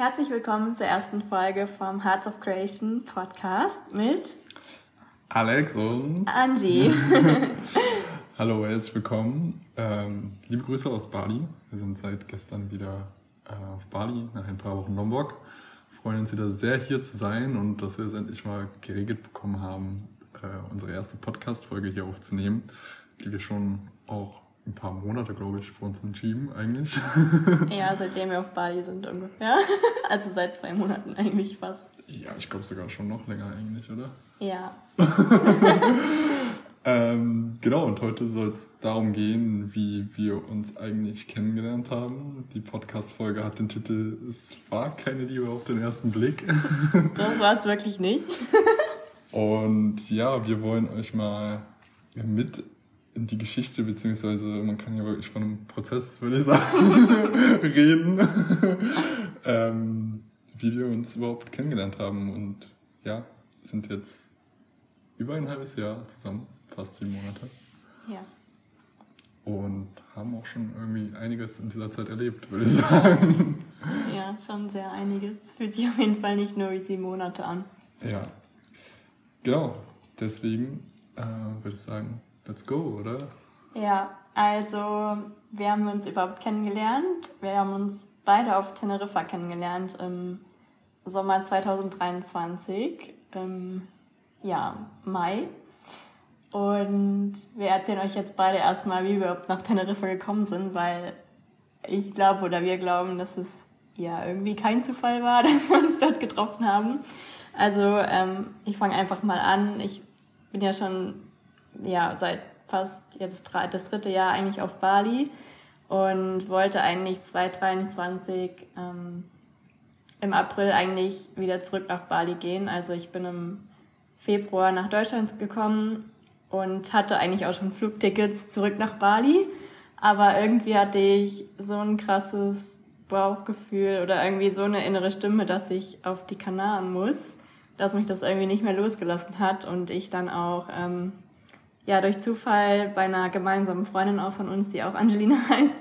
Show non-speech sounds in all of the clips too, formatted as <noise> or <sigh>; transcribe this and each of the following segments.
Herzlich willkommen zur ersten Folge vom Hearts of Creation Podcast mit Alex und Angie. <laughs> Hallo, herzlich willkommen. Ähm, liebe Grüße aus Bali. Wir sind seit gestern wieder äh, auf Bali, nach ein paar Wochen Lombok. Wir freuen uns wieder sehr hier zu sein und dass wir es endlich mal geregelt bekommen haben, äh, unsere erste Podcast-Folge hier aufzunehmen, die wir schon auch ein paar Monate, glaube ich, vor uns entschieden eigentlich. <laughs> Ja, seitdem wir auf Bali sind ungefähr. <laughs> Also seit zwei Monaten eigentlich fast. Ja, ich glaube sogar schon noch länger eigentlich, oder? Ja. <laughs> Ähm, genau, und heute soll es darum gehen, wie wir uns eigentlich kennengelernt haben. Die Podcast-Folge hat den Titel Es war keine Liebe auf den ersten Blick. Das war es wirklich nicht. Und ja, wir wollen euch mal mit in die Geschichte, beziehungsweise man kann ja wirklich von einem Prozess, würde ich sagen, <laughs> reden, <laughs> ähm, wie wir uns überhaupt kennengelernt haben. Und ja, sind jetzt über ein halbes Jahr zusammen, fast sieben Monate. Ja. Und haben auch schon irgendwie einiges in dieser Zeit erlebt, würde ich sagen. <laughs> Ja, schon sehr einiges. Fühlt sich auf jeden Fall nicht nur wie sieben Monate an. Ja. Genau. Deswegen äh, würde ich sagen, let's go, oder? Ja, also wir haben uns überhaupt kennengelernt. Wir haben uns beide auf Teneriffa kennengelernt im Sommer 2023, im ja, Mai. Und wir erzählen euch jetzt beide erstmal, wie wir überhaupt nach Teneriffa gekommen sind, weil ich glaube oder wir glauben, dass es ja irgendwie kein Zufall war, <laughs> dass wir uns dort getroffen haben. Also ähm, ich fange einfach mal an. Ich bin ja schon ja seit fast jetzt das dritte Jahr eigentlich auf Bali und wollte eigentlich 2023 ähm, im April eigentlich wieder zurück nach Bali gehen. Also ich bin im Februar nach Deutschland gekommen und hatte eigentlich auch schon Flugtickets zurück nach Bali. Aber irgendwie hatte ich so ein krasses Bauchgefühl oder irgendwie so eine innere Stimme, dass ich auf die Kanaren muss, dass mich das irgendwie nicht mehr losgelassen hat und ich dann auch ähm, ja durch Zufall bei einer gemeinsamen Freundin auch von uns, die auch Angelina <laughs> heißt,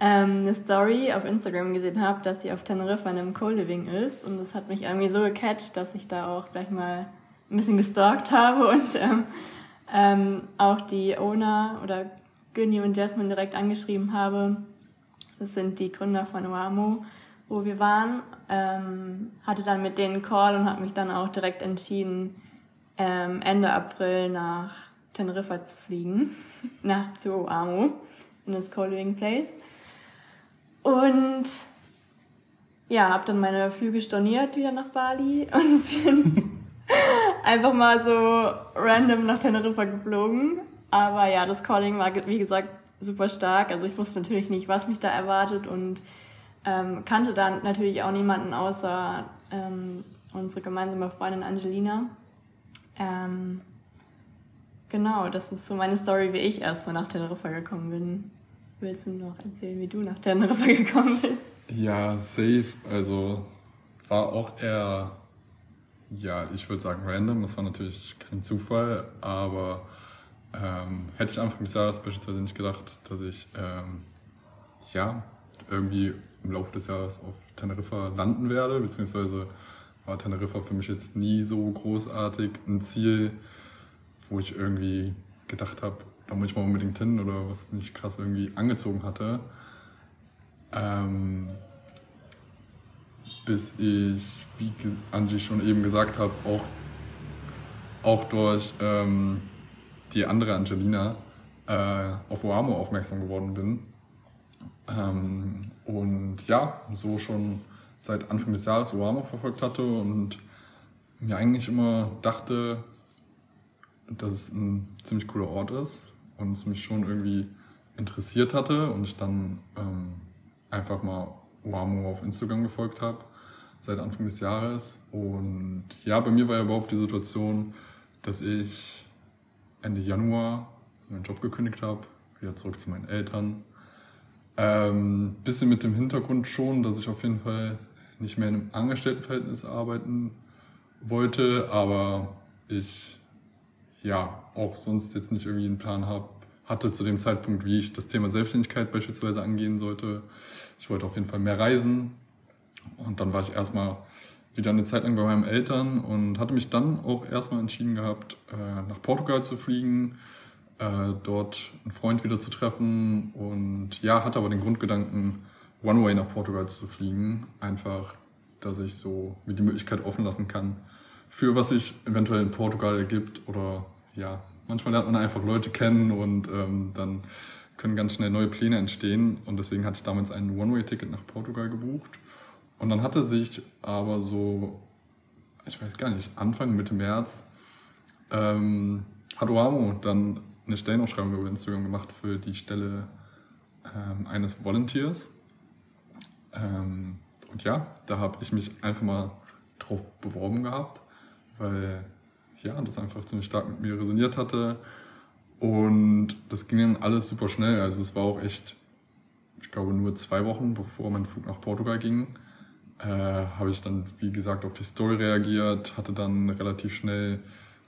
ähm, eine Story auf Instagram gesehen habe, dass sie auf Teneriffa in einem Co-Living ist und das hat mich irgendwie so gecatcht, dass ich da auch gleich mal ein bisschen gestalkt habe und ähm, ähm, auch die Owner oder Günni und Jasmine direkt angeschrieben habe. Das sind die Gründer von Oamo, wo wir waren. Ähm, hatte dann mit denen Call und habe mich dann auch direkt entschieden, ähm, Ende April nach Teneriffa zu fliegen, <laughs> nach zu Oamo, in das Co-Living Place. Und ja, habe dann meine Flüge storniert wieder nach Bali <laughs> und bin <laughs> einfach mal so random nach Teneriffa geflogen. Aber ja, das Calling war, wie gesagt, super stark. Also ich wusste natürlich nicht, was mich da erwartet und ähm, kannte dann natürlich auch niemanden außer ähm, unsere gemeinsame Freundin Angelina. Ähm, genau, das ist so meine Story, wie ich erstmal nach Teneriffa gekommen bin. Willst du noch erzählen, wie du nach Teneriffa <laughs> gekommen bist? Ja, safe. Also war auch eher, ja, ich würde sagen random. Das war natürlich kein Zufall, aber ähm, hätte ich Anfang des Jahres beispielsweise nicht gedacht, dass ich ähm, ja irgendwie im Laufe des Jahres auf Teneriffa landen werde, beziehungsweise war Teneriffa für mich jetzt nie so großartig ein Ziel, wo ich irgendwie gedacht habe, da muss ich mal unbedingt hin oder was mich krass irgendwie angezogen hatte. Ähm, bis ich, wie Angie schon eben gesagt habe, auch, auch durch ähm, die andere Angelina äh, auf Oamo aufmerksam geworden bin. Ähm, und ja, so schon seit Anfang des Jahres Oamo verfolgt hatte und mir eigentlich immer dachte, dass es ein ziemlich cooler Ort ist und es mich schon irgendwie interessiert hatte und ich dann ähm, einfach mal Oamo auf Instagram gefolgt habe seit Anfang des Jahres. Und ja, bei mir war ja überhaupt die Situation, dass ich Ende Januar meinen Job gekündigt habe, wieder zurück zu meinen Eltern. Ähm, bisschen mit dem Hintergrund schon, dass ich auf jeden Fall nicht mehr in einem Angestelltenverhältnis arbeiten wollte, aber ich ja auch sonst jetzt nicht irgendwie einen Plan hab, hatte zu dem Zeitpunkt, wie ich das Thema Selbstständigkeit beispielsweise angehen sollte. Ich wollte auf jeden Fall mehr reisen Und dann war ich erstmal wieder eine Zeit lang bei meinen Eltern und hatte mich dann auch erstmal entschieden gehabt, äh, nach Portugal zu fliegen, äh, dort einen Freund wieder zu treffen und ja, hatte aber den Grundgedanken, One Way nach Portugal zu fliegen. Einfach, dass ich so mir die Möglichkeit offen lassen kann, für was sich eventuell in Portugal ergibt oder ja, manchmal lernt man einfach Leute kennen und ähm, dann können ganz schnell neue Pläne entstehen und deswegen hatte ich damals ein One-Way-Ticket nach Portugal gebucht und dann hatte sich aber so, ich weiß gar nicht, Anfang, Mitte März ähm, hat Oamo dann eine Stellenausschreibung über Instagram gemacht für die Stelle ähm, eines Volunteers. Ähm, und ja, da habe ich mich einfach mal drauf beworben gehabt, weil ja, das einfach ziemlich stark mit mir resoniert hatte. Und das ging dann alles super schnell. Also es war auch echt, ich glaube, nur zwei Wochen bevor mein Flug nach Portugal ging, äh, habe ich dann, wie gesagt, auf die Story reagiert, hatte dann relativ schnell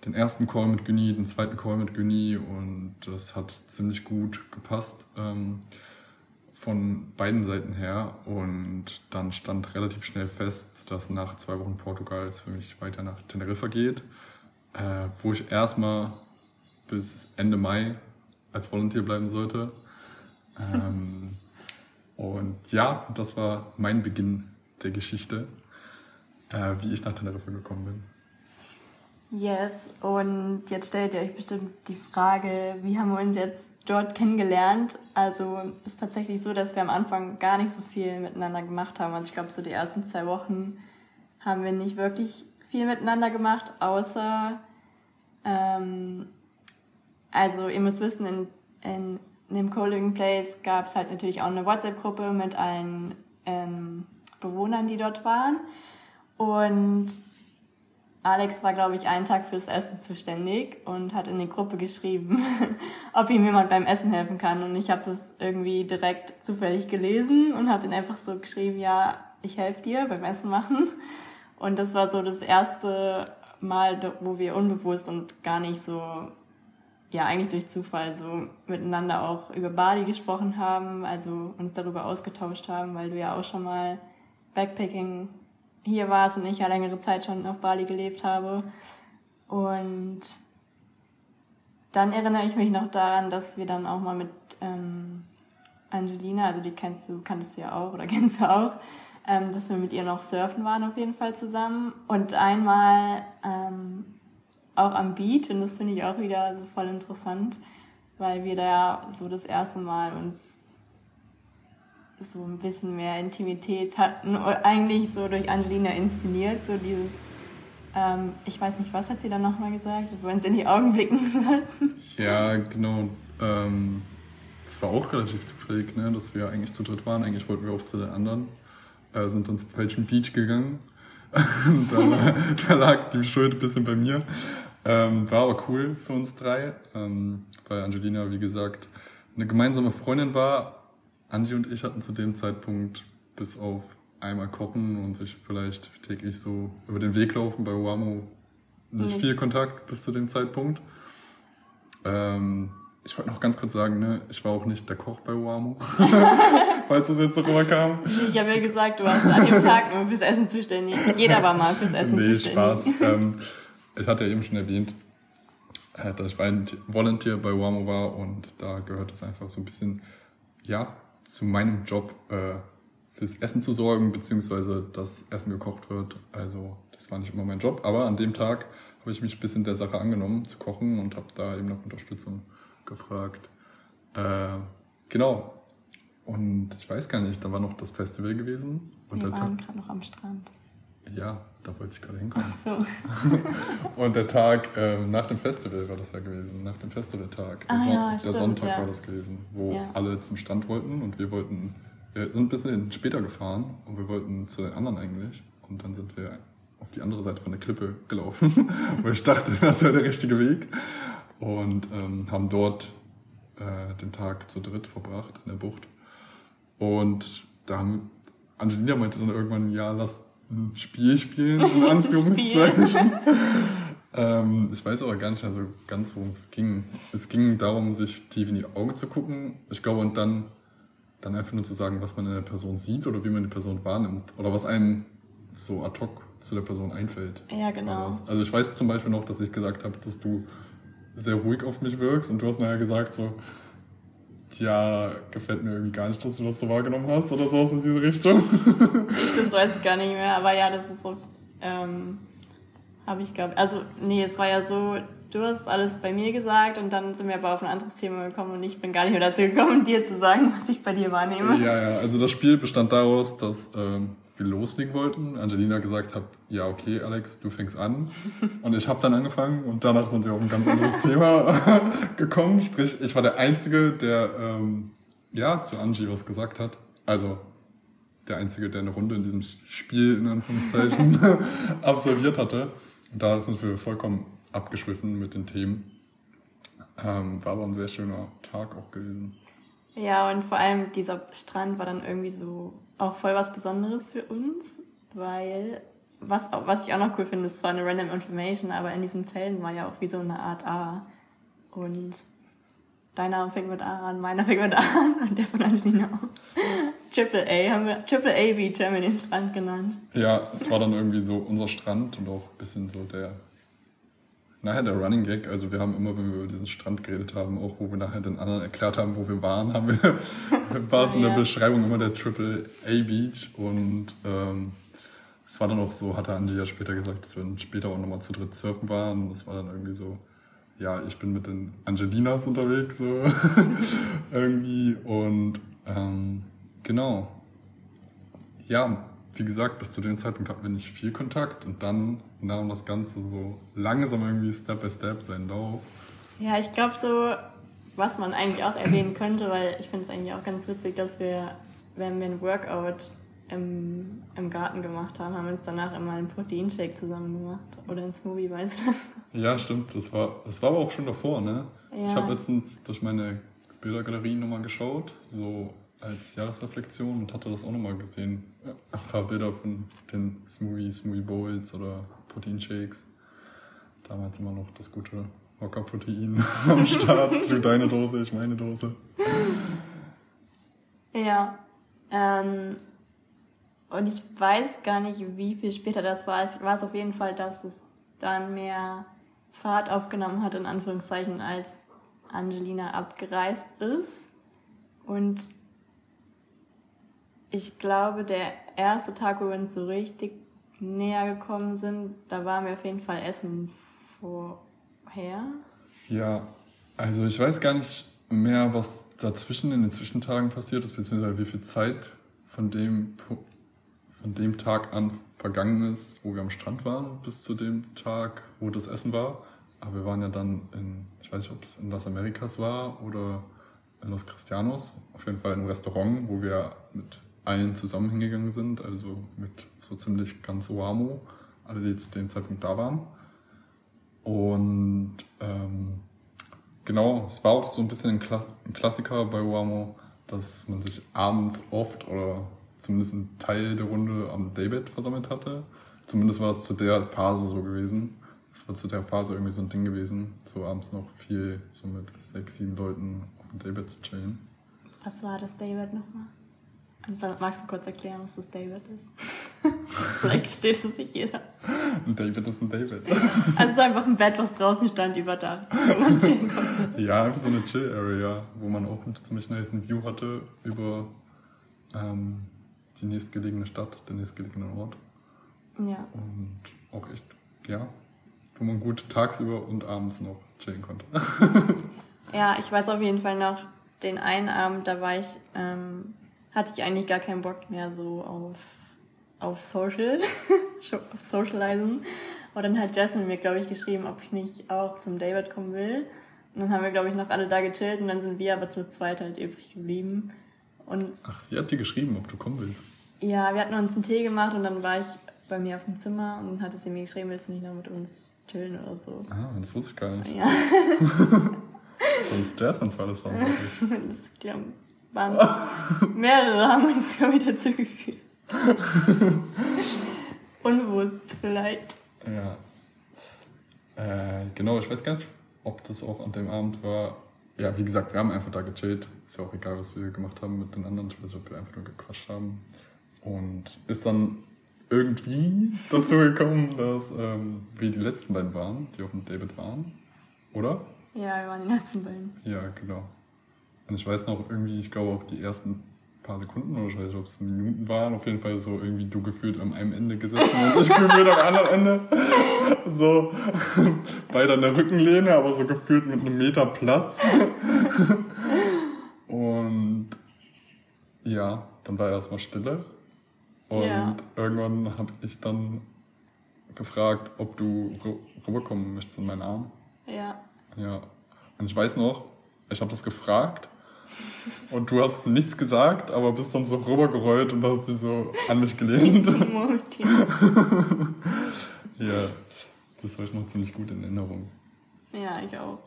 den ersten Call mit Günni, den zweiten Call mit Günni und das hat ziemlich gut gepasst ähm, von beiden Seiten her und dann stand relativ schnell fest, dass nach zwei Wochen Portugal es für mich weiter nach Teneriffa geht, äh, wo ich erstmal bis Ende Mai als Volunteer bleiben sollte. Ähm, <laughs> und ja, das war mein Beginn der Geschichte, äh, wie ich nach Teneriffa gekommen bin. Yes, und jetzt stellt ihr euch bestimmt die Frage, wie haben wir uns jetzt dort kennengelernt? Also ist tatsächlich so, dass wir am Anfang gar nicht so viel miteinander gemacht haben. Also ich glaube, so die ersten zwei Wochen haben wir nicht wirklich viel miteinander gemacht, außer, ähm, also ihr müsst wissen, in, in, in dem Co-Living Place gab es halt natürlich auch eine WhatsApp-Gruppe mit allen ähm, Bewohnern, die dort waren. Und Alex war, glaube ich, einen Tag fürs Essen zuständig und hat in die Gruppe geschrieben, <laughs> ob ihm jemand beim Essen helfen kann. Und ich habe das irgendwie direkt zufällig gelesen und habe dann einfach so geschrieben, ja, ich helfe dir beim Essen machen. Und das war so das erste Mal, wo wir unbewusst und gar nicht so, ja, eigentlich durch Zufall so miteinander auch über Bali gesprochen haben, also uns darüber ausgetauscht haben, weil du ja auch schon mal Backpacking hier warst und ich ja längere Zeit schon auf Bali gelebt habe. Und dann erinnere ich mich noch daran, dass wir dann auch mal mit ähm, Angelina, also die kennst du, kanntest du ja auch oder <laughs> kennst du auch, ähm, dass wir mit ihr noch surfen waren auf jeden Fall zusammen. Und einmal ähm, auch am Beach und das finde ich auch wieder so voll interessant, weil wir da so das erste Mal uns so ein bisschen mehr Intimität hatten, eigentlich so durch Angelina inszeniert, so dieses, ähm, ich weiß nicht, was hat sie dann nochmal gesagt, wir uns in die Augen blicken <laughs> sollten? Ja, genau. Ähm, war auch relativ zufällig, ne, dass wir eigentlich zu dritt waren. Eigentlich wollten wir auch zu den anderen, äh, sind dann zum falschen Beach gegangen. <laughs> da, <laughs> da, lag die Schuld ein bisschen bei mir. Ähm, war aber cool für uns drei, ähm, weil Angelina, wie gesagt, eine gemeinsame Freundin war, Angie und ich hatten zu dem Zeitpunkt bis auf einmal kochen und sich vielleicht täglich so über den Weg laufen bei Wamo nicht mhm. viel Kontakt bis zu dem Zeitpunkt. Ähm, ich wollte noch ganz kurz sagen, ne, ich war auch nicht der Koch bei Wamo, <laughs> falls das jetzt so rüberkam. Ich habe ja gesagt, du warst an dem Tag nur fürs Essen zuständig. Jeder war mal fürs Essen nee, zuständig. Spaß. ähm, ich hatte ja eben schon erwähnt, äh, dass ich Volunteer bei Wamo war und da gehört es einfach so ein bisschen, ja, zu meinem Job äh, fürs Essen zu sorgen, beziehungsweise dass Essen gekocht wird. Also das war nicht immer mein Job, aber an dem Tag habe ich mich ein bisschen der Sache angenommen, zu kochen und habe da eben nach Unterstützung gefragt. Äh, genau. Und ich weiß gar nicht, da war noch das Festival gewesen. Und Wir waren gerade noch am Strand. Ja, da wollte ich gerade hinkommen. Ach so. <laughs> und der Tag ähm, nach dem Festival war das ja gewesen, nach dem Festivaltag. Der, ah, Son ja, der stimmt, Sonntag ja. war das gewesen, wo ja. alle zum Stand wollten und wir wollten, wir sind ein bisschen später gefahren und wir wollten zu den anderen eigentlich. Und dann sind wir auf die andere Seite von der Klippe gelaufen, <laughs> wo ich dachte, das wäre der richtige Weg. Und ähm, haben dort äh, den Tag zu dritt verbracht in der Bucht. Und da haben Angelina meinte dann irgendwann, ja, lass ein Spiel spielen, in <laughs> Anführungszeichen. <laughs> ähm, ich weiß aber gar nicht mehr so ganz, worum es ging. Es ging darum, sich tief in die Augen zu gucken. Ich glaube, und dann dann einfach nur zu sagen, was man in der Person sieht oder wie man die Person wahrnimmt oder was einem so ad hoc zu der Person einfällt. Ja, genau. Also ich weiß zum Beispiel noch, dass ich gesagt habe, dass du sehr ruhig auf mich wirkst und du hast nachher gesagt so, ja, gefällt mir irgendwie gar nicht, dass du das so wahrgenommen hast oder sowas in diese Richtung. Ich, <laughs> das weiß ich gar nicht mehr, aber ja, das ist so, ähm, habe ich glaube, also nee, es war ja so, du hast alles bei mir gesagt und dann sind wir aber auf ein anderes Thema gekommen und ich bin gar nicht mehr dazu gekommen, <laughs> dir zu sagen, was ich bei dir wahrnehme. Ja, ja, also das Spiel bestand daraus, dass ähm, loslegen wollten. Angelina gesagt hat, ja, okay, Alex, du fängst an. Und ich habe dann angefangen und danach sind wir auf ein ganz anderes <laughs> Thema <laughs> gekommen. Sprich, ich war der Einzige, der ähm, ja zu Angie was gesagt hat. Also der Einzige, der eine Runde in diesem Spiel in Anführungszeichen <laughs> absolviert hatte. Und da sind wir vollkommen abgeschwiffen mit den Themen. Ähm, war aber ein sehr schöner Tag auch gewesen. Ja, und vor allem dieser Strand war dann irgendwie so auch voll was Besonderes für uns, weil was, was ich auch noch cool finde, ist zwar eine random Information, aber in diesen Fällen war ja auch wie so eine Art A. Und dein Name fängt mit A an, meiner fängt mit A an und der von Angelina auch. Triple A haben wir, Triple A wir den Strand genannt. Ja, es war dann irgendwie so unser Strand und auch ein bisschen so der nachher der Running Gag, also wir haben immer, wenn wir über diesen Strand geredet haben, auch wo wir nachher den anderen erklärt haben, wo wir waren, haben wir, <laughs> <laughs> war es in der Beschreibung immer der Triple A Beach und ähm, es war dann auch so, hatte Andi ja später gesagt, dass wir dann später auch nochmal zu dritt surfen waren und das war dann irgendwie so, ja, ich bin mit den Angelinas unterwegs, so <laughs> irgendwie und ähm, genau. Ja, wie gesagt, bis zu dem Zeitpunkt hatten wir nicht viel Kontakt und dann nahm das Ganze so langsam irgendwie Step by Step seinen Lauf. Ja, ich glaube so, was man eigentlich auch erwähnen könnte, weil ich finde es eigentlich auch ganz witzig, dass wir, wenn wir ein Workout im, im Garten gemacht haben, haben wir uns danach immer einen Proteinshake zusammen gemacht oder ein Smoothie, weißt du? Ja, stimmt. Das war, das war aber auch schon davor, ne? Ja. Ich habe letztens durch meine Bildergalerie nochmal geschaut, so als Jahresreflexion und hatte das auch nochmal gesehen. Ein paar Bilder von den Smoothie, Smoothie Bowls oder Proteinshakes. Damals immer noch das gute Mokka-Protein <laughs> am Start. <laughs> du deine Dose, ich meine Dose. Ja. Ähm, und ich weiß gar nicht, wie viel später das war. Es war es auf jeden Fall, dass es dann mehr Fahrt aufgenommen hat, in Anführungszeichen, als Angelina abgereist ist. Und ich glaube, der erste Tag, wo wir uns so richtig näher gekommen sind, da waren wir auf jeden Fall essen vorher. Ja, also ich weiß gar nicht mehr, was dazwischen in den Zwischentagen passiert ist, beziehungsweise wie viel Zeit von dem, von dem Tag an vergangen ist, wo wir am Strand waren, bis zu dem Tag, wo das Essen war. Aber wir waren ja dann in, ich weiß nicht, ob es in Las Americas war oder in Los Cristianos, auf jeden Fall in einem Restaurant, wo wir mit allen zusammen hingegangen sind, also mit so ziemlich ganz Oamo, alle, die zu dem Zeitpunkt da waren. Und ähm, genau, es war auch so ein bisschen ein, Klass ein Klassiker bei Oamo, dass man sich abends oft oder zumindest ein Teil der Runde am Daybed versammelt hatte. Zumindest war es zu der Phase so gewesen. Es war zu der Phase irgendwie so ein Ding gewesen, so abends noch viel so mit sechs, sieben Leuten auf dem Daybed zu chillen. Was war das Daybed nochmal? Magst du kurz erklären, was das David ist? Vielleicht <laughs> versteht das nicht jeder. Ein David ist ein David. <laughs> Also es ist einfach ein Bett, was draußen stand über da. Ja, einfach so eine Chill-Area, wo man auch einen ziemlich nice View hatte über ähm, die nächstgelegene Stadt, den nächstgelegenen Ort. Ja. Und auch echt, ja, wo man gut tagsüber und abends noch chillen konnte. <laughs> ja, ich weiß auf jeden Fall noch, den einen Abend, da war ich ähm, hatte ich eigentlich gar keinen Bock mehr so auf, auf Social, <laughs> auf Socializen. Und dann hat Jasmine mir, glaube ich, geschrieben, ob ich nicht auch zum David kommen will. Und dann haben wir, glaube ich, noch alle da gechillt und dann sind wir aber zu zweit halt übrig geblieben. Und Ach, sie hat dir geschrieben, ob du kommen willst? Ja, wir hatten uns einen Tee gemacht und dann war ich bei mir auf dem Zimmer und dann hatte sie mir geschrieben, willst du nicht noch mit uns chillen oder so. Ah, das wusste ich gar nicht. Ja. <laughs> Sonst Jasmine-Fall <laughs> ist verantwortlich. das glaube waren <laughs> mehrere haben uns ja wieder zugefügt. <laughs> Unbewusst vielleicht. Ja. Äh, genau, ich weiß gar nicht, ob das auch an dem Abend war, ja, wie gesagt, wir haben einfach da gechillt. Ist ja auch egal, was wir gemacht haben mit den anderen. Ich weiß nicht, ob wir einfach nur gequatscht haben. Und ist dann irgendwie <laughs> dazu gekommen, dass ähm, wir die letzten beiden waren, die auf dem David waren. Oder? Ja, wir waren die letzten beiden. Ja, genau. Und ich weiß noch irgendwie, ich glaube auch die ersten paar Sekunden oder ich weiß nicht, ob es Minuten waren, auf jeden Fall so irgendwie du gefühlt am einen Ende gesessen und ich <laughs> gefühlt am anderen Ende. So <laughs> beide an der Rückenlehne, aber so gefühlt mit einem Meter Platz. <laughs> Und ja, dann war erstmal Stille. Und ja. irgendwann habe ich dann gefragt, ob du rüberkommen möchtest in meinen Arm. Ja. Ja. Und ich weiß noch, ich habe das gefragt und du hast nichts gesagt, aber bist dann so rübergerollt und hast dich so an mich gelehnt. <laughs> <laughs> ja, das habe ich noch ziemlich gut in Erinnerung. Ja, ich auch.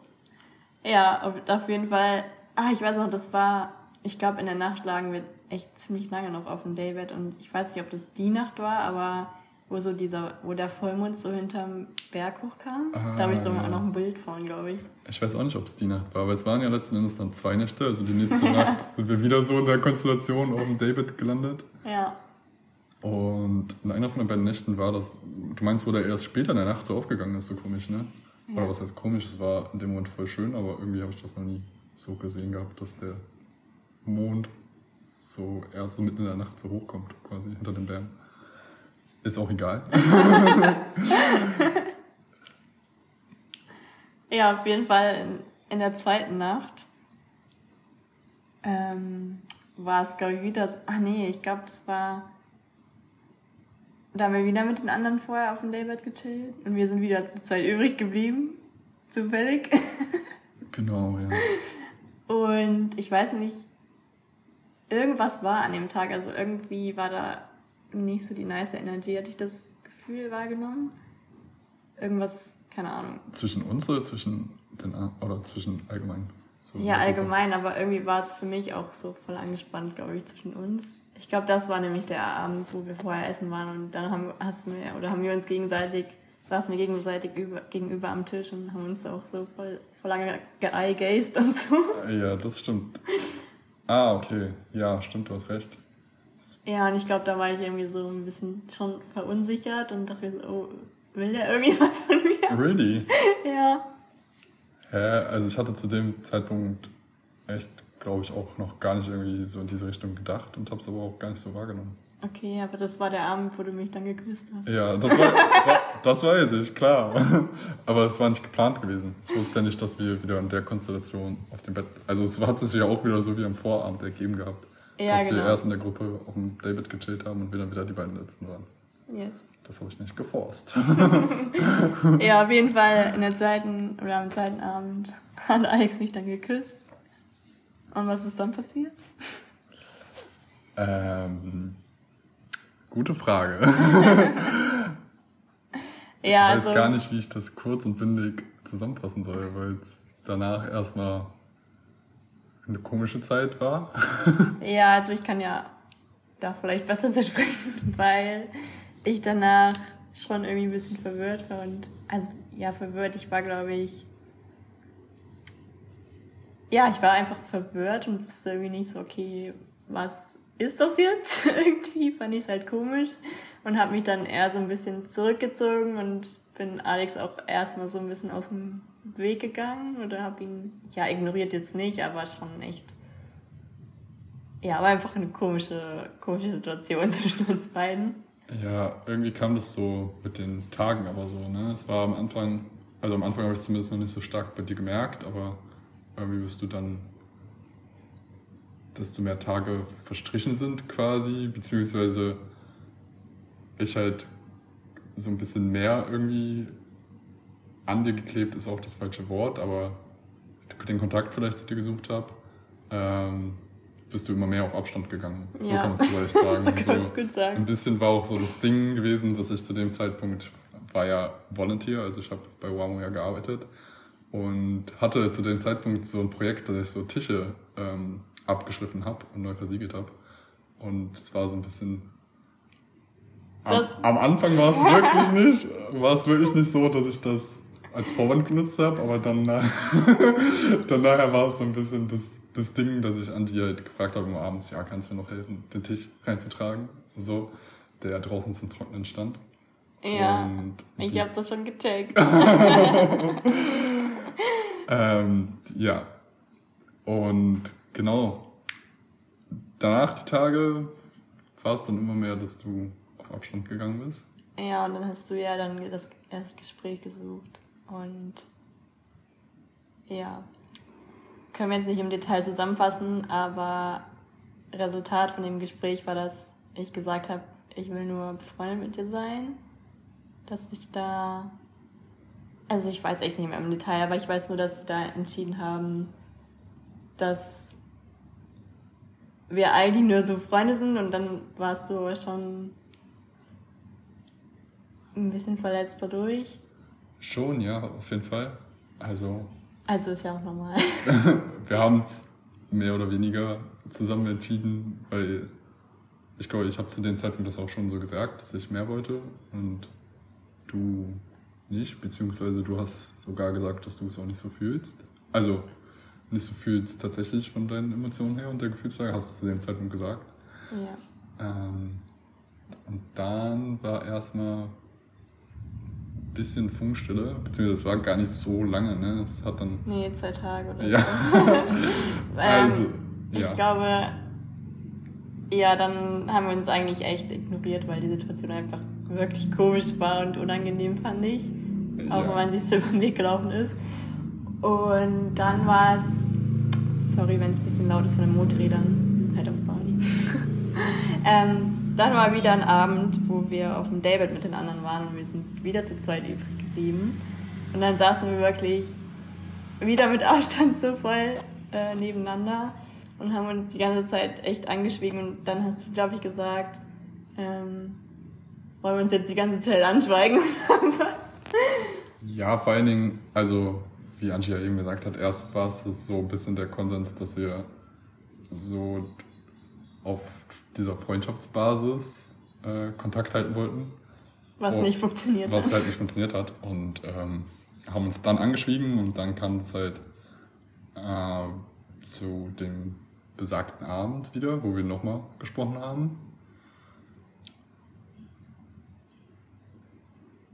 Ja, auf jeden Fall. Ah, ich weiß noch, das war, ich glaube, in der Nacht lagen wir echt ziemlich lange noch auf dem Daybed und ich weiß nicht, ob das die Nacht war, aber wo so dieser, wo der Vollmond so hinterm Berg hochkam. Ah, da habe ich so ja. noch ein Bild von, glaube ich. Ich weiß auch nicht, ob es die Nacht war, aber es waren ja letzten Endes dann zwei Nächte. Also die nächste <laughs> Nacht sind wir wieder so in der Konstellation dem David gelandet. Ja. Und in einer von den beiden Nächten war das, du meinst, wo der erst später in der Nacht so aufgegangen ist, so komisch, ne? Ja. Oder was heißt komisch? Es war in dem Moment voll schön, aber irgendwie habe ich das noch nie so gesehen gehabt, dass der Mond so erst so mitten in der Nacht so hochkommt, quasi hinter den Bergen. Ist auch egal. <laughs> ja, auf jeden Fall in, in der zweiten Nacht ähm, war es, glaube ich, wieder. Ach nee, ich glaube, das war. Da haben wir wieder mit den anderen vorher auf dem Daybed gechillt und wir sind wieder zu zweit übrig geblieben. Zufällig. <laughs> genau, ja. Und ich weiß nicht, irgendwas war an dem Tag, also irgendwie war da nicht so die nice Energy, hatte ich das Gefühl wahrgenommen. Irgendwas, keine Ahnung. Zwischen uns oder zwischen den oder zwischen allgemein? So ja, allgemein, aber irgendwie war es für mich auch so voll angespannt, glaube ich, zwischen uns. Ich glaube, das war nämlich der Abend, wo wir vorher essen waren und dann haben, hast du mir, oder haben wir uns gegenseitig, saßen wir gegenseitig über, gegenüber am Tisch und haben uns auch so voll, voll lange geeigazed und so. Ja, das stimmt. Ah, okay. Ja, stimmt, du hast recht. Ja, und ich glaube, da war ich irgendwie so ein bisschen schon verunsichert und dachte so, oh, will der irgendwie <laughs> was von mir? Really? <laughs> ja. Hä? Also ich hatte zu dem Zeitpunkt echt, glaube ich, auch noch gar nicht irgendwie so in diese Richtung gedacht und habe es aber auch gar nicht so wahrgenommen. Okay, aber das war der Abend, wo du mich dann geküsst hast. Ja, das, war, <laughs> das, das weiß ich, klar. Aber es war nicht geplant gewesen. Ich wusste ja nicht, dass wir wieder in der Konstellation auf dem Bett. Also es hat sich ja auch wieder so wie am Vorabend ergeben gehabt. Ja, dass genau. wir erst in der Gruppe auf dem David gechillt haben und wir dann wieder die beiden letzten waren. Yes. Das habe ich nicht geforst. <laughs> ja, auf jeden Fall in der zweiten oder am zweiten Abend hat Alex mich dann geküsst. Und was ist dann passiert? Ähm, gute Frage. <laughs> ja, ich weiß also, gar nicht, wie ich das kurz und bündig zusammenfassen soll, weil es danach erstmal eine komische Zeit war. ja, also ich kann ja da vielleicht besser zu sprechen, <laughs> weil ich danach schon irgendwie ein bisschen verwirrt war und also ja, verwirrt, ich war glaube ich ja, ich war einfach verwirrt und wusste irgendwie nicht so, okay, was ist das jetzt? <laughs> irgendwie fand ich es halt komisch und habe mich dann eher so ein bisschen zurückgezogen und bin Alex auch erstmal so ein bisschen aus dem Weg gegangen oder habe ihn, ja, ignoriert jetzt nicht, aber schon echt. Ja, aber einfach eine komische, komische Situation <laughs> zwischen uns beiden. Ja, irgendwie kam das so mit den Tagen aber so, ne? Es war am Anfang, also am Anfang habe ich zumindest noch nicht so stark bei dir gemerkt, aber irgendwie bist du dann, desto mehr Tage verstrichen sind quasi, beziehungsweise ich halt so ein bisschen mehr irgendwie an dir geklebt ist auch das falsche Wort, aber den Kontakt vielleicht zu dir gesucht habe, ähm, bist du immer mehr auf Abstand gegangen. So ja. kann man es vielleicht sagen. <laughs> so kann so, gut sagen. Ein bisschen war auch so das Ding gewesen, dass ich zu dem Zeitpunkt war ja Volunteer, also ich habe bei Wamo ja gearbeitet und hatte zu dem Zeitpunkt so ein Projekt, dass ich so Tische ähm, abgeschliffen habe und neu versiegelt habe. Und es war so ein bisschen am, am, Anfang war es <laughs> wirklich nicht, war es wirklich nicht so, dass ich das als Vorwand genutzt habe, aber dann, <laughs> dann nachher war es so ein bisschen das, das Ding, dass ich Andi halt gefragt habe, abends, ja, kannst du mir noch helfen, den Tisch reinzutragen? So, der draußen zum Trocknen stand. Ja, und ich habe das schon gecheckt. <laughs> ähm, ja, und genau, danach die Tage war es dann immer mehr, dass du auf Abstand gegangen bist. Ja, und dann hast du ja dann das erste Gespräch gesucht. Und ja, können wir jetzt nicht im Detail zusammenfassen, aber Resultat von dem Gespräch war, dass ich gesagt habe, ich will nur befreundet mit dir sein. Dass ich da. Also ich weiß echt nicht mehr im Detail, aber ich weiß nur, dass wir da entschieden haben, dass wir eigentlich nur so Freunde sind und dann warst du schon ein bisschen verletzt dadurch. Schon, ja, auf jeden Fall. Also. Also ist ja auch normal. <laughs> wir haben es mehr oder weniger zusammen entschieden, weil ich glaube, ich habe zu dem Zeitpunkt das auch schon so gesagt, dass ich mehr wollte und du nicht, beziehungsweise du hast sogar gesagt, dass du es auch nicht so fühlst. Also nicht so fühlst tatsächlich von deinen Emotionen her und der Gefühlslage, hast du zu dem Zeitpunkt gesagt. Ja. Ähm, und dann war erstmal bisschen Funkstille, beziehungsweise es war gar nicht so lange, ne? Es hat dann. Nee, zwei Tage oder ja. so. <laughs> also, ja. Ich glaube, ja, dann haben wir uns eigentlich echt ignoriert, weil die Situation einfach wirklich komisch war und unangenehm, fand ich. Auch ja. wenn man sich so über den Weg gelaufen ist. Und dann war es, sorry, wenn es ein bisschen laut ist von den Motorrädern, wir sind halt auf Bali. <laughs> ähm, dann war wieder ein Abend, wo wir auf dem David mit den anderen waren und wir sind wieder zu zweit übrig geblieben. Und dann saßen wir wirklich wieder mit <laughs> Abstand so voll äh, nebeneinander und haben uns die ganze Zeit echt angeschwiegen. Und dann hast du, glaube ich, gesagt, ähm, wollen wir uns jetzt die ganze Zeit anschweigen? <laughs> Ja, vor allen Dingen, also wie Angie ja eben gesagt hat, erst war es so ein bisschen der Konsens, dass wir so auf dieser Freundschaftsbasis äh, Kontakt halten wollten. Was und, nicht funktioniert was hat. Was halt nicht funktioniert hat. Und ähm, haben uns dann angeschwiegen und dann kam es halt äh, zu dem besagten Abend wieder, wo wir nochmal gesprochen haben.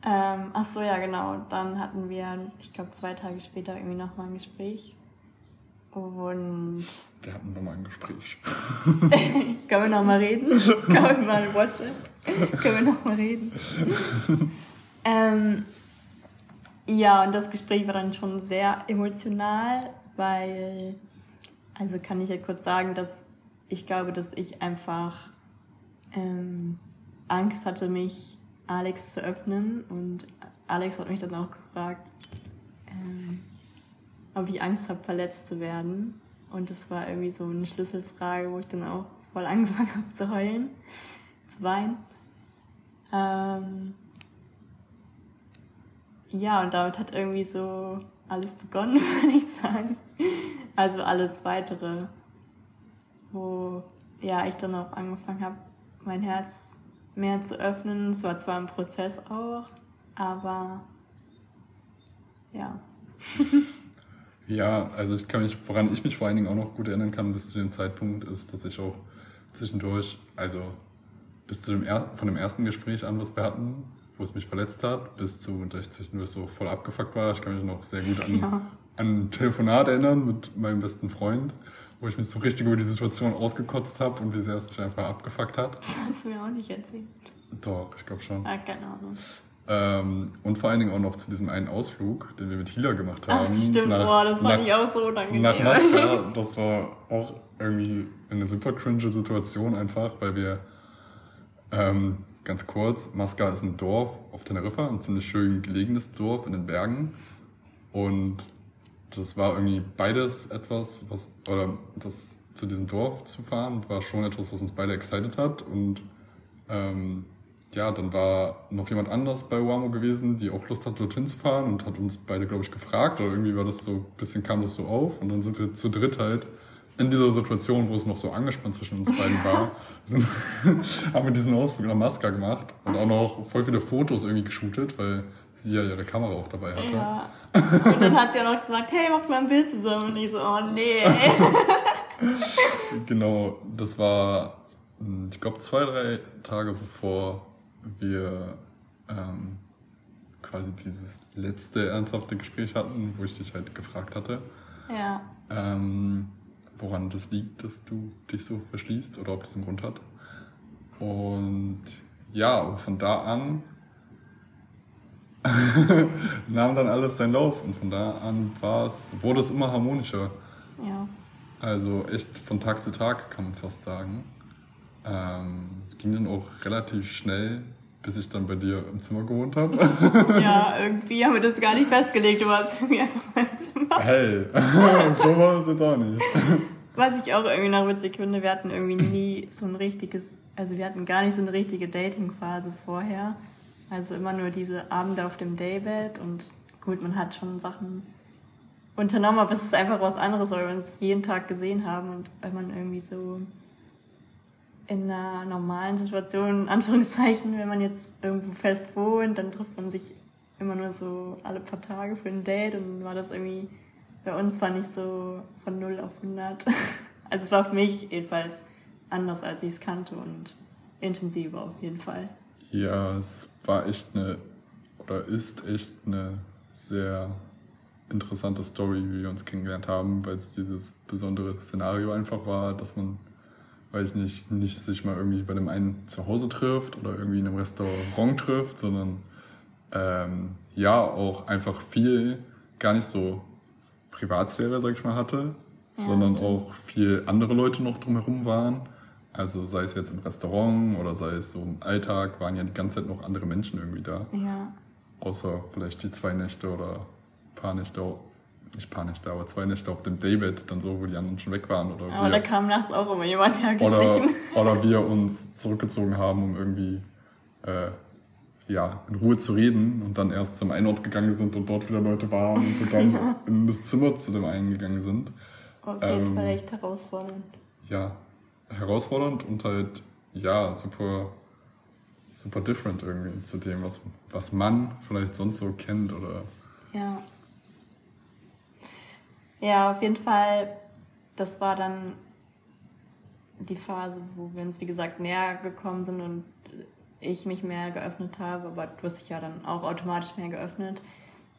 Ähm, ach so, ja, genau. Dann hatten wir, ich glaube, zwei Tage später irgendwie nochmal ein Gespräch. Und. Wir hatten nochmal ein Gespräch. <laughs> Können wir nochmal reden? <laughs> Können wir mal WhatsApp? Können wir nochmal reden? ähm, ja, und das Gespräch war dann schon sehr emotional, weil, also kann ich ja kurz sagen, dass ich glaube, dass ich einfach ähm, Angst hatte, mich Alex zu öffnen. Und Alex hat mich dann auch gefragt, ähm, ob ich Angst habe, verletzt zu werden. Und das war irgendwie so eine Schlüsselfrage, wo ich dann auch voll angefangen habe zu heulen, zu weinen. Ähm, ja, und damit hat irgendwie so alles begonnen, <laughs> würde ich sagen. Also alles weitere, wo ja ich dann auch angefangen habe, mein Herz mehr zu öffnen. Es war zwar ein Prozess auch, aber ja. <laughs> ja, also ich kann mich, woran ich mich vor allen Dingen auch noch gut erinnern kann bis zu dem Zeitpunkt, ist, dass ich auch zwischendurch, also bis zu dem er von dem ersten Gespräch an, was wir hatten, wo es mich verletzt hat, bis zu, dass ich zwischendurch so voll abgefuckt war. Ich kann mich noch sehr gut an, ja. an ein Telefonat erinnern mit meinem besten Freund wo ich mich so richtig über die Situation ausgekotzt habe und wie sehr es mich einfach abgefuckt hat. Das hast du mir auch nicht erzählt. Doch, ich glaube schon. Ah, keine Ahnung. Ähm, und vor allen Dingen auch noch zu diesem einen Ausflug, den wir mit Hila gemacht haben. Ach, stimmt, nach, boah, das fand ich auch so unangenehm. Nach Masca, <laughs> das war auch irgendwie eine super cringe Situation einfach, weil wir, ähm, ganz kurz, Masca ist ein Dorf auf Teneriffa, ein ziemlich schön gelegenes Dorf in den Bergen. Und das war irgendwie beides etwas, was, oder das zu diesem Dorf zu fahren, war schon etwas, was uns beide excited hat. Und ähm, ja, dann war noch jemand anders bei Uamo gewesen, die auch Lust hat, dorthin zu fahren und hat uns beide, glaube ich, gefragt. Oder irgendwie war das so, ein bisschen kam das so auf. Und dann sind wir zu dritt halt in dieser Situation, wo es noch so angespannt zwischen uns beiden war, <laughs> sind, <laughs> haben wir diesen Ausflug nach Masca gemacht und auch noch voll viele Fotos irgendwie geshootet, weil sie ja ihre Kamera auch dabei hatte. Ja. <laughs> Und dann hat sie auch noch gesagt, hey, mach mal ein Bild zusammen. Und ich so, oh nee. genau, das war, hm, ich glaube, zwei, drei Tage bevor wir ähm, quasi dieses letzte ernsthafte Gespräch hatten, wo ich dich halt gefragt hatte. Ja. Ähm, woran das liegt, dass du dich so verschließt oder ob das einen Grund hat. Und ja, von da an <laughs> nahm dann alles seinen Lauf und von da an war es, wurde es immer harmonischer. Ja. Also echt von Tag zu Tag kann man fast sagen. Ähm, es ging dann auch relativ schnell, bis ich dann bei dir im Zimmer gewohnt habe. <laughs> ja, irgendwie haben wir das gar nicht festgelegt. Du warst irgendwie einfach mein Zimmer. Hey, <laughs> so war das jetzt auch nicht. Was ich auch irgendwie noch witzig finde, wir hatten irgendwie nie so ein richtiges, also wir hatten gar nicht so eine richtige Dating-Phase vorher. Also immer nur diese Abende auf dem Daybed und gut, man hat schon Sachen unternommen, aber es ist einfach was anderes, weil wir uns jeden Tag gesehen haben und wenn man irgendwie so in einer normalen Situation, in Anführungszeichen, wenn man jetzt irgendwo fest wohnt, dann trifft man sich immer nur so alle paar Tage für ein Date und war das irgendwie, bei uns war nicht so von 0 auf 100. <laughs> Also es war für mich jedenfalls anders, als ich es kannte und intensiver auf jeden Fall. Ja, es war echt eine, oder ist echt eine sehr interessante Story, wie wir uns kennengelernt haben, weil es dieses besondere Szenario einfach war, dass man, weiß nicht, nicht sich mal irgendwie bei dem einen zu Hause trifft oder irgendwie in einem Restaurant trifft, sondern ähm, ja auch einfach viel gar nicht so Privatsphäre, sag ich mal, hatte, ja, sondern stimmt. auch viel andere Leute noch drumherum waren. Also sei es jetzt im Restaurant oder sei es so im Alltag, waren ja die ganze Zeit noch andere Menschen irgendwie da. Ja. Außer vielleicht die zwei Nächte oder paar Nächte, nicht paar Nächte, aber zwei Nächte auf dem Daybed, dann so, wo die anderen schon weg waren. Oder aber wir, da kam nachts auch immer jemand hergeschlichen. Oder, <laughs> oder wir uns zurückgezogen haben, um irgendwie äh, ja, in Ruhe zu reden und dann erst zum einen Ort gegangen sind und dort wieder Leute waren und <laughs> dann ja. in das Zimmer zu dem einen gegangen sind. Auf jeden ähm, Fall echt herausfordernd. Ja, herausfordernd und halt, ja, super, super different irgendwie zu dem, was, was man vielleicht sonst so kennt oder. Ja. Ja, auf jeden Fall, das war dann die Phase, wo wir uns, wie gesagt, näher gekommen sind und ich mich mehr geöffnet habe, aber du hast dich ja dann auch automatisch mehr geöffnet.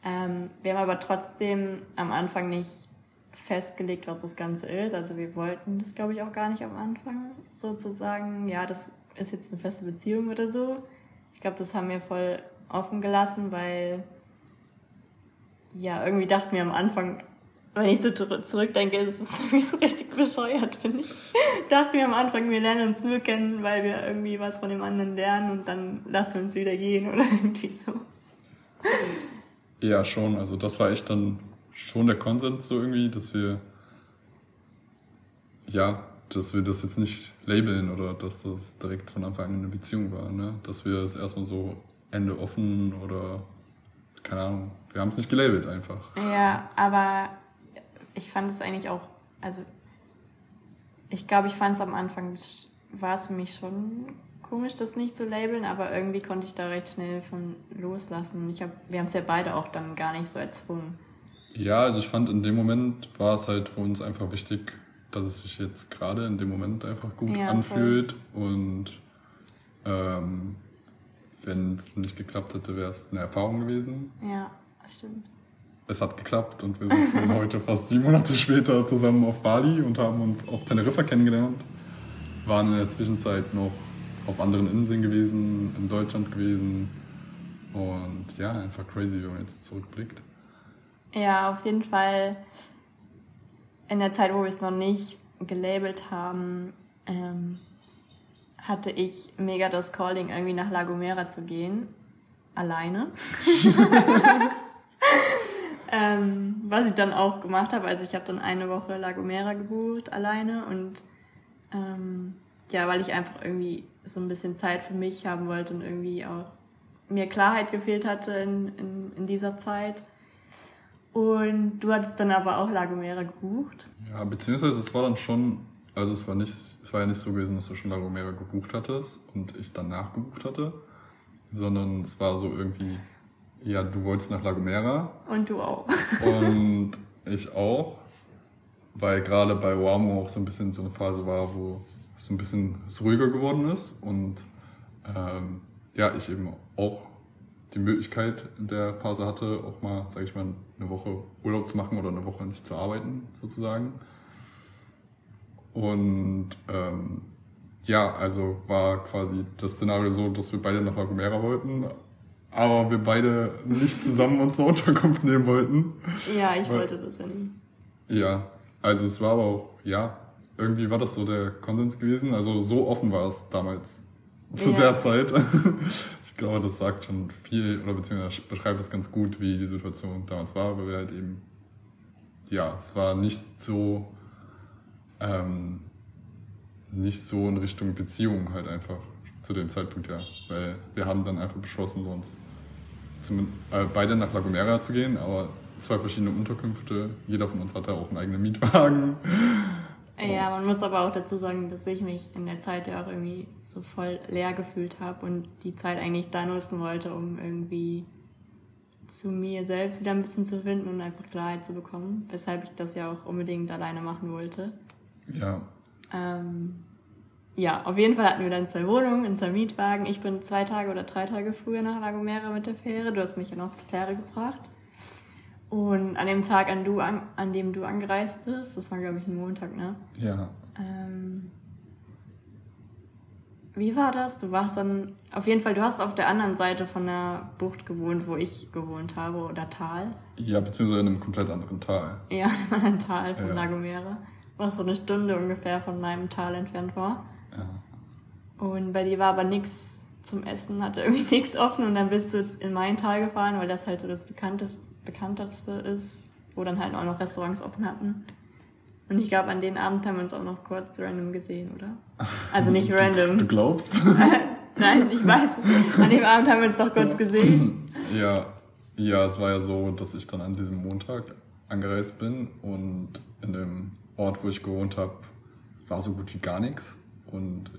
Ähm, wir haben aber trotzdem am Anfang nicht festgelegt, was das Ganze ist. Also wir wollten das, glaube ich, auch gar nicht am Anfang sozusagen, ja, das ist jetzt eine feste Beziehung oder so. Ich glaube, das haben wir voll offen gelassen, weil ja, irgendwie dachten wir am Anfang, wenn ich so zurückdenke, ist es <laughs> irgendwie so richtig bescheuert, finde ich. <laughs> Dachten wir am Anfang, wir lernen uns nur kennen, weil wir irgendwie was von dem anderen lernen und dann lassen wir uns wieder gehen oder <laughs> irgendwie so. Ja, schon. Also das war echt dann schon der Konsens so irgendwie, dass wir ja, dass wir das jetzt nicht labeln oder dass das direkt von Anfang an eine Beziehung war, ne? Dass wir es erstmal so Ende offen oder keine Ahnung, wir haben es nicht gelabelt einfach. Ja, aber ich fand es eigentlich auch, also ich glaube, ich fand es am Anfang, war es für mich schon komisch, das nicht zu labeln, aber irgendwie konnte ich da recht schnell von loslassen. Ich hab, wir haben es ja beide auch dann gar nicht so erzwungen. Ja, also ich fand in dem Moment war es halt für uns einfach wichtig, dass es sich jetzt gerade in dem Moment einfach gut ja, anfühlt voll. und ähm, wenn es nicht geklappt hätte, wäre es eine Erfahrung gewesen. Ja, stimmt es hat geklappt und wir sitzen <laughs> heute fast sieben Monate später zusammen auf Bali und haben uns auf Teneriffa kennengelernt. Waren in der Zwischenzeit noch auf anderen Inseln gewesen, in Deutschland gewesen. Und ja, einfach crazy, wenn man jetzt zurückblickt. Ja, auf jeden Fall in der Zeit, wo wir es noch nicht gelabelt haben, ähm, hatte ich mega das Calling, irgendwie nach La Gomera zu gehen. Alleine. <laughs> Ähm, was ich dann auch gemacht habe, also ich habe dann eine Woche La Gomera gebucht, alleine und ähm, ja, weil ich einfach irgendwie so ein bisschen Zeit für mich haben wollte und irgendwie auch mir Klarheit gefehlt hatte in, in, in dieser Zeit. Und du hattest dann aber auch La Gomera gebucht. Ja, beziehungsweise es war dann schon, also es war nicht, es war ja nicht so gewesen, dass du schon La Gomera gebucht hattest und ich dann nachgebucht hatte, sondern es war so irgendwie Ja, du wolltest nach La Gomera. Und du auch. Und <laughs> ich auch. Weil gerade bei Oamo auch so ein bisschen so eine Phase war, wo so ein bisschen es ruhiger geworden ist. Und ähm, ja, ich eben auch die Möglichkeit in der Phase hatte, auch mal, sage ich mal, eine Woche Urlaub zu machen oder eine Woche nicht zu arbeiten, sozusagen. Und ähm, ja, also war quasi das Szenario so, dass wir beide nach La Gomera wollten, aber wir beide nicht zusammen uns eine Unterkunft nehmen wollten. Ja, ich Weil, wollte das ja nie. Ja, also es war aber auch, ja, irgendwie war das so der Konsens gewesen. Also so offen war es damals zu ja. der Zeit. <laughs> ich glaube, das sagt schon viel oder beziehungsweise beschreibt es ganz gut, wie die Situation damals war, weil wir halt eben, ja, es war nicht so, ähm, nicht so in Richtung Beziehung halt einfach zu dem Zeitpunkt, ja. Weil wir haben dann einfach beschlossen, uns zum, äh, beide nach La Gomera zu gehen, aber zwei verschiedene Unterkünfte. Jeder von uns hatte auch einen eigenen Mietwagen. Ja, man muss aber auch dazu sagen, dass ich mich in der Zeit ja auch irgendwie so voll leer gefühlt habe und die Zeit eigentlich da nutzen wollte, um irgendwie zu mir selbst wieder ein bisschen zu finden und einfach Klarheit zu bekommen, weshalb ich das ja auch unbedingt alleine machen wollte. Ja. Ähm, ja, auf jeden Fall hatten wir dann zwei Wohnungen und zwei Mietwagen. Ich bin zwei Tage oder drei Tage früher nach La Gomera mit der Fähre. Du hast mich ja noch zur Fähre gebracht. Und an dem Tag, an, du, an, an dem du angereist bist, das war glaube ich ein Montag, ne? Ja. Ähm, wie war das? Du warst dann, auf jeden Fall, du hast auf der anderen Seite von der Bucht gewohnt, wo ich gewohnt habe, oder Tal. Ja, beziehungsweise in einem komplett anderen Tal. Ja, <laughs> in einem anderen Tal von ja. La Gomera. Was so eine Stunde ungefähr von meinem Tal entfernt war. Ja. Und bei dir war aber nichts zum Essen, hatte irgendwie <laughs> nichts offen und dann bist du jetzt in mein Tal gefahren, weil das halt so das bekannteste, bekannteste ist, wo dann halt auch noch Restaurants offen hatten. Und ich glaube, an den Abend haben wir uns auch noch kurz random gesehen, oder? Also nicht random. Du, du glaubst? <laughs> Nein, ich weiß. An dem Abend haben wir uns doch kurz gesehen. Ja, ja, es war ja so, dass ich dann an diesem Montag angereist bin und in dem Ort, wo ich gewohnt habe, war so gut wie gar nichts. Und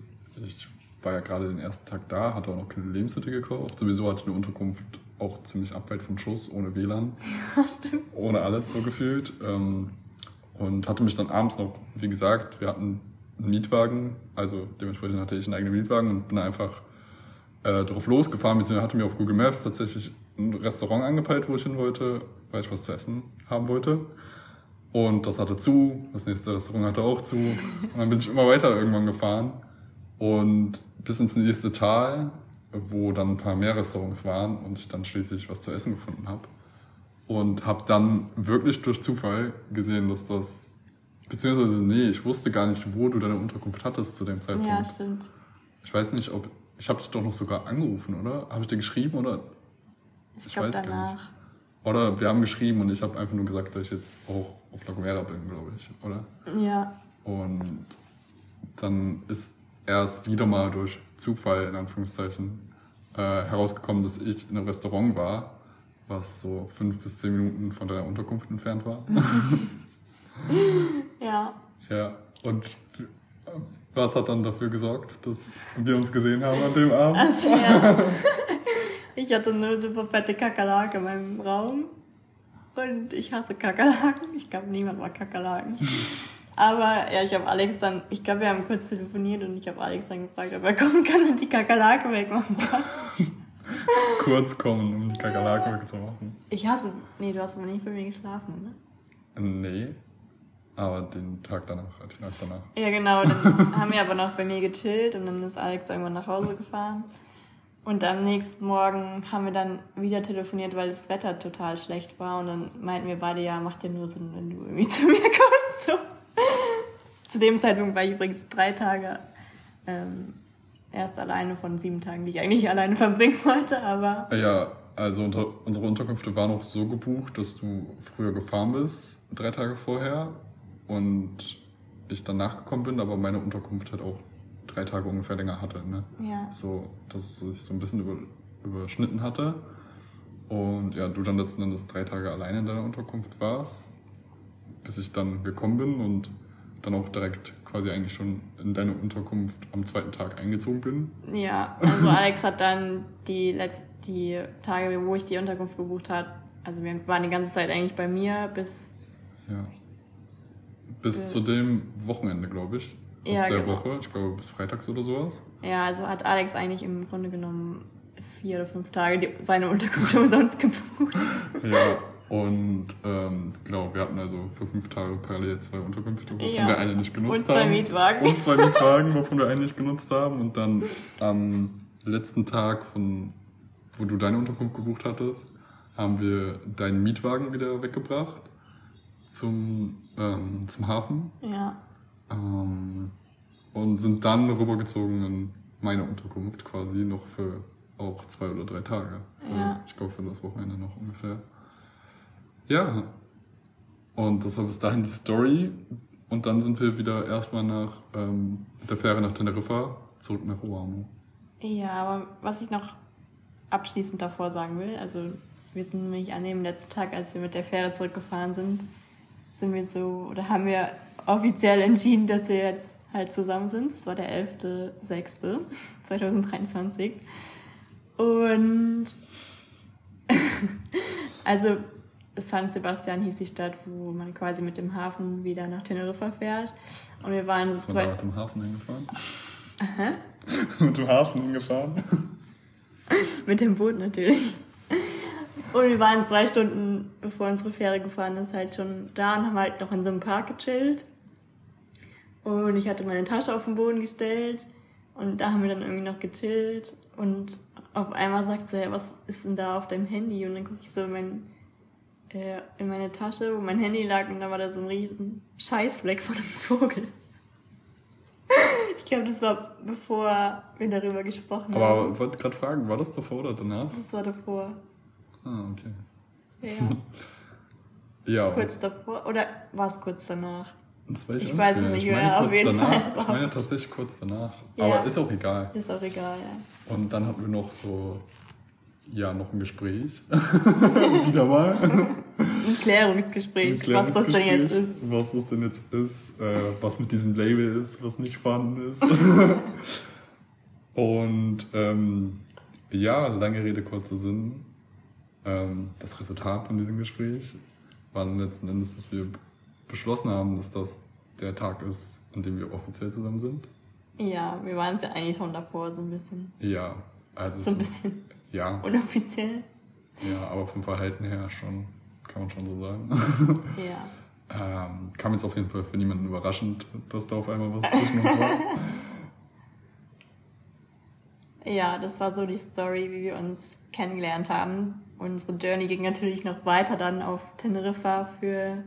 ich war ja gerade den ersten Tag da, hatte auch noch keine Lebenshütte gekauft. Sowieso hatte ich eine Unterkunft auch ziemlich abweit vom Schuss, ohne WLAN. <laughs> Ja, stimmt. Ohne alles so gefühlt. Ähm, und hatte mich dann abends noch, wie gesagt, wir hatten einen Mietwagen, also dementsprechend hatte ich einen eigenen Mietwagen und bin einfach äh, drauf losgefahren, beziehungsweise hatte mir auf Google Maps tatsächlich ein Restaurant angepeilt, wo ich hin wollte, weil ich was zu essen haben wollte. Und das hatte zu, das nächste Restaurant hatte auch zu. Und dann bin ich immer weiter irgendwann gefahren. Und bis ins nächste Tal, wo dann ein paar mehr Restaurants waren und ich dann schließlich was zu essen gefunden habe. Und habe dann wirklich durch Zufall gesehen, dass das, beziehungsweise nee, ich wusste gar nicht, wo du deine Unterkunft hattest zu dem Zeitpunkt. Ja, stimmt. Ich weiß nicht, ob, ich habe dich doch noch sogar angerufen, oder? Habe ich dir geschrieben, oder? Ich, ich weiß danach. gar nicht. Oder wir haben geschrieben und ich habe einfach nur gesagt, dass ich jetzt auch auf La Gomera bin, glaube ich, oder? Ja. Und dann ist erst wieder mal durch Zufall, in Anführungszeichen, äh, herausgekommen, dass ich in einem Restaurant war, was so fünf bis zehn Minuten von der Unterkunft entfernt war. <laughs> ja. Ja, und was hat dann dafür gesorgt, dass wir uns gesehen haben an dem Abend? Also, ja. <laughs> Ich hatte eine super fette Kakerlake in meinem Raum. Und ich hasse Kakerlaken. Ich glaube, niemand mag Kakerlaken. <laughs> Aber ja, ich habe Alex dann, ich glaube, wir haben kurz telefoniert und ich habe Alex dann gefragt, ob er kommen kann und die Kakerlake wegmachen kann. <laughs> kurz kommen, um die Kakerlake wegzumachen. Ich hasse, nee, du hast aber nicht bei mir geschlafen, ne? Nee. Aber den Tag danach, die Nacht danach. Ja, genau. Dann haben wir aber noch bei mir gechillt und dann ist Alex irgendwann nach Hause gefahren. Und am nächsten Morgen haben wir dann wieder telefoniert, weil das Wetter total schlecht war. Und dann meinten wir beide, ja, macht ja nur Sinn, wenn du irgendwie <laughs> zu mir kommst. So. Zu dem Zeitpunkt war ich übrigens drei Tage ähm, erst alleine von sieben Tagen, die ich eigentlich alleine <laughs> verbringen wollte. Aber ja, also unter, unsere Unterkünfte waren auch so gebucht, dass du früher gefahren bist, drei Tage vorher. Und ich dann nachgekommen bin, aber meine Unterkunft hat auch drei Tage ungefähr länger hatte. Ne? Ja. So, dass es sich so ein bisschen über, überschnitten hatte. Und ja, du dann letzten Endes drei Tage alleine in deiner Unterkunft warst, bis ich dann gekommen bin und dann auch direkt quasi eigentlich schon in deine Unterkunft am zweiten Tag eingezogen bin. Ja, also Alex hat dann die letzten die Tage, wo ich die Unterkunft gebucht habe, also wir waren die ganze Zeit eigentlich bei mir bis. Ja. Bis äh, zu dem Wochenende, glaube ich. Aus ja, der genau. Woche, ich glaube bis freitags oder sowas. Ja, also hat Alex eigentlich im Grunde genommen vier oder fünf Tage die, seine Unterkunft <laughs> umsonst gebucht. Ja, und ähm, genau, wir hatten also für fünf Tage parallel zwei Unterkünfte, wovon ja. wir eine nicht genutzt haben. Und zwei haben. Mietwagen. Und zwei Mietwagen, <laughs> wovon wir eine nicht genutzt haben. Und dann am letzten Tag, von, wo du deine Unterkunft gebucht hattest, haben wir deinen Mietwagen wieder weggebracht zum, ähm, zum Hafen. Ja. Ähm, und sind dann rübergezogen in meine Unterkunft quasi noch für auch zwei oder drei Tage. Für, ja. Ich glaube für das Wochenende noch ungefähr. Ja. Und das war bis dahin die Story. Und dann sind wir wieder erstmal nach ähm, der Fähre nach Teneriffa zurück nach Oahu. Ja, aber was ich noch abschließend davor sagen will, also wir sind nämlich an dem letzten Tag, als wir mit der Fähre zurückgefahren sind, sind wir so, oder haben wir offiziell entschieden, dass wir jetzt halt zusammen sind. Das war der 11.06.2023. Und <laughs> also San Sebastian hieß die Stadt, wo man quasi mit dem Hafen wieder nach Teneriffa fährt. Und wir waren so zwei. mit dem Hafen hingefahren? Aha. <laughs> mit dem Hafen hingefahren? mit dem Boot natürlich. Und wir waren zwei Stunden, bevor unsere Fähre gefahren ist, halt schon da und haben halt noch in so einem Park gechillt. Und ich hatte meine Tasche auf den Boden gestellt und da haben wir dann irgendwie noch gechillt und auf einmal sagt sie, ja, was ist denn da auf deinem Handy? Und dann gucke ich so in mein äh, in meine Tasche, wo mein Handy lag und da war da so ein riesen Scheißfleck von einem <laughs> Vogel. ich glaube, das war bevor wir darüber gesprochen Aber haben. Aber ich wollte gerade fragen, war das davor oder danach? Das war davor. Ah, okay. Ja. <laughs> ja. Kurz davor oder war es kurz danach? Das weiß ich, ich weiß es nicht mehr, auf jeden danach. Fall. Ich meine tatsächlich kurz danach. Ja. Aber ist auch egal. Ist auch egal, ja. Und dann hatten wir noch so ja, noch ein Gespräch. <laughs> Wieder mal. Ein Klärungsgespräch, ein Klärungsgespräch, was das denn jetzt ist. Was das denn jetzt ist, äh, was mit diesem Label ist, was nicht vorhanden ist. <laughs> Und ähm, ja, lange Rede, kurzer Sinn. Ähm, das Resultat von diesem Gespräch war dann letzten Endes, dass wir beschlossen haben, dass das der Tag ist, an dem wir offiziell zusammen sind. Ja, wir waren es ja eigentlich schon davor so ein bisschen. Ja, also so ein bisschen. Ja. Unoffiziell. Ja, aber vom Verhalten her schon, kann man schon so sagen. <laughs> Ja. ähm, kam jetzt auf jeden Fall für niemanden überraschend, dass da auf einmal was zwischen uns war. <laughs> Ja, das war so die Story, wie wir uns kennengelernt haben. Unsere Journey ging natürlich noch weiter dann auf Teneriffa für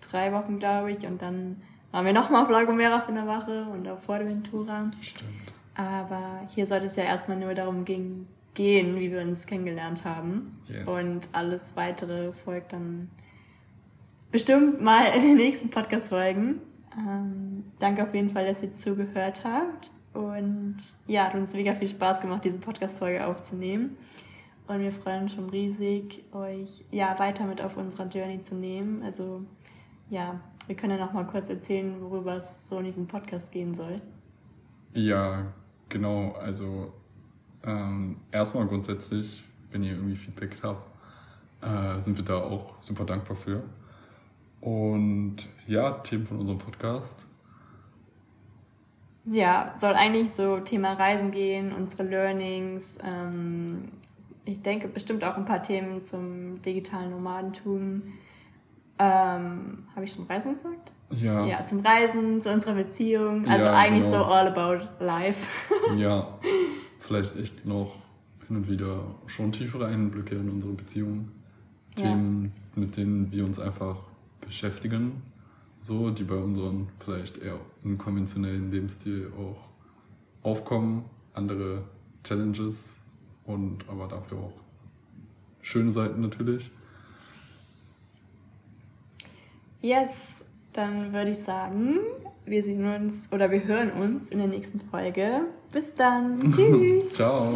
drei Wochen, glaube ich. Und dann waren wir nochmal auf La Gomera für eine Woche und auf Fuerteventura. Stimmt. Aber hier sollte es ja erstmal nur darum gehen, gehen, wie wir uns kennengelernt haben. Yes. Und alles weitere folgt dann bestimmt mal in den nächsten Podcast-Folgen. Ähm, danke auf jeden Fall, dass ihr zugehört habt. Und ja, hat uns mega viel Spaß gemacht, diese Podcast-Folge aufzunehmen. Und wir freuen uns schon riesig, euch ja weiter mit auf unserer Journey zu nehmen. Also ja, wir können ja noch mal kurz erzählen, worüber es so in diesem Podcast gehen soll. Ja, genau. Also ähm, erstmal grundsätzlich, wenn ihr irgendwie Feedback habt, äh, sind wir da auch super dankbar für. Und ja, Themen von unserem Podcast. Ja, soll eigentlich so Thema Reisen gehen, unsere Learnings. Ähm, ich denke bestimmt auch ein paar Themen zum digitalen Nomadentum. Ähm, Habe ich schon Reisen gesagt? Ja. Ja, zum Reisen, zu unserer Beziehung. Also ja, eigentlich genau. so all about life. <laughs> ja, vielleicht echt noch hin und wieder schon tiefere Einblicke in unsere Beziehung. Ja. Themen, mit denen wir uns einfach beschäftigen. So, die bei unserem vielleicht eher unkonventionellen Lebensstil auch aufkommen. Andere Challenges und aber dafür auch schöne Seiten natürlich. Yes, dann würde ich sagen, wir sehen uns oder wir hören uns in der nächsten Folge. Bis dann. <laughs> Tschüss. Ciao.